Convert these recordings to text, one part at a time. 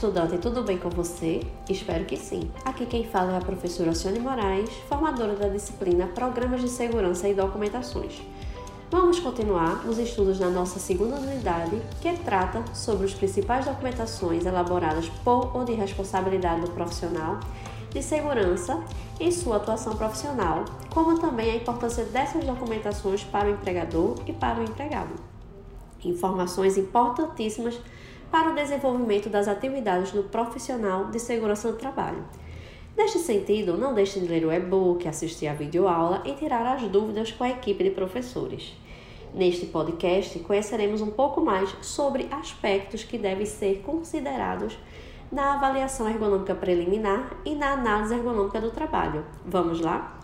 estudante, tudo bem com você? Espero que sim. Aqui quem fala é a professora Ciane Moraes, formadora da disciplina Programas de Segurança e Documentações. Vamos continuar os estudos na nossa segunda unidade, que trata sobre as principais documentações elaboradas por ou de responsabilidade do profissional de segurança em sua atuação profissional, como também a importância dessas documentações para o empregador e para o empregado. Informações importantíssimas para o desenvolvimento das atividades do profissional de segurança do trabalho. Neste sentido, não deixe de ler o e-book, assistir a videoaula e tirar as dúvidas com a equipe de professores. Neste podcast, conheceremos um pouco mais sobre aspectos que devem ser considerados na avaliação ergonômica preliminar e na análise ergonômica do trabalho. Vamos lá?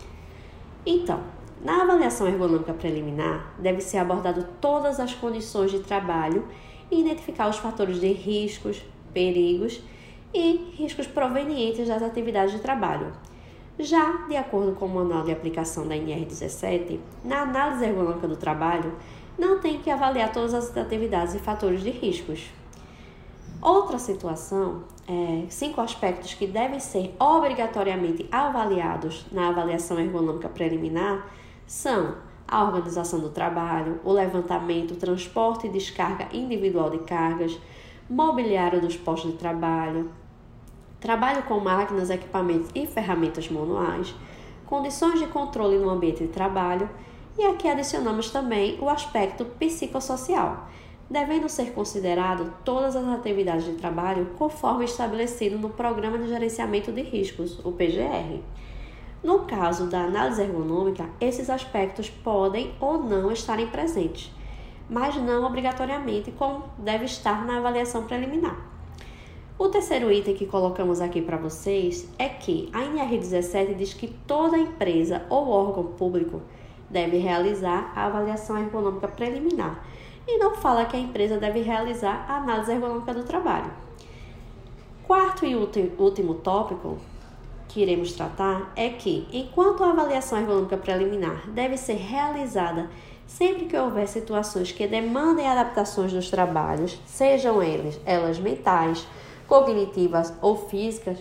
Então, na avaliação ergonômica preliminar, deve ser abordado todas as condições de trabalho e identificar os fatores de riscos, perigos e riscos provenientes das atividades de trabalho. Já, de acordo com o manual de aplicação da NR17, na análise ergonômica do trabalho, não tem que avaliar todas as atividades e fatores de riscos. Outra situação, é, cinco aspectos que devem ser obrigatoriamente avaliados na avaliação ergonômica preliminar são a organização do trabalho, o levantamento, transporte e descarga individual de cargas, mobiliário dos postos de trabalho, trabalho com máquinas, equipamentos e ferramentas manuais, condições de controle no ambiente de trabalho e aqui adicionamos também o aspecto psicossocial, devendo ser considerado todas as atividades de trabalho conforme estabelecido no Programa de Gerenciamento de Riscos, o PGR. No caso da análise ergonômica, esses aspectos podem ou não estarem presentes, mas não obrigatoriamente como deve estar na avaliação preliminar. O terceiro item que colocamos aqui para vocês é que a NR17 diz que toda empresa ou órgão público deve realizar a avaliação ergonômica preliminar e não fala que a empresa deve realizar a análise ergonômica do trabalho. Quarto e último tópico que iremos tratar é que, enquanto a avaliação ergonômica preliminar deve ser realizada sempre que houver situações que demandem adaptações nos trabalhos, sejam elas, elas mentais, cognitivas ou físicas,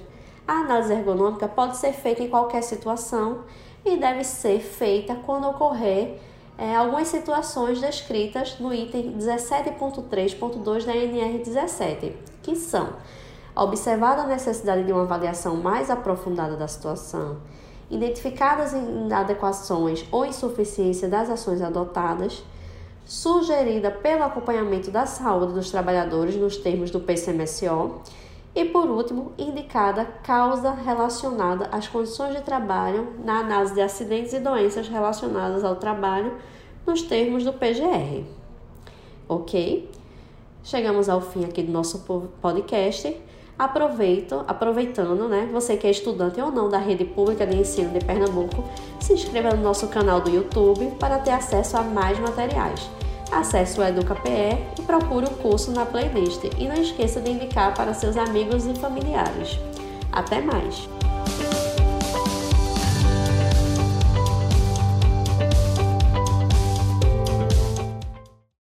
a análise ergonômica pode ser feita em qualquer situação e deve ser feita quando ocorrer é, algumas situações descritas no item 17.3.2 da NR17, que são Observada a necessidade de uma avaliação mais aprofundada da situação, identificadas inadequações ou insuficiência das ações adotadas, sugerida pelo acompanhamento da saúde dos trabalhadores nos termos do PCMSO, e por último, indicada causa relacionada às condições de trabalho na análise de acidentes e doenças relacionadas ao trabalho nos termos do PGR. Ok? Chegamos ao fim aqui do nosso podcast. Aproveito, aproveitando, né? Você que é estudante ou não da rede pública de ensino de Pernambuco, se inscreva no nosso canal do YouTube para ter acesso a mais materiais. Acesse o EducaPE e procure o curso na playlist. E não esqueça de indicar para seus amigos e familiares. Até mais!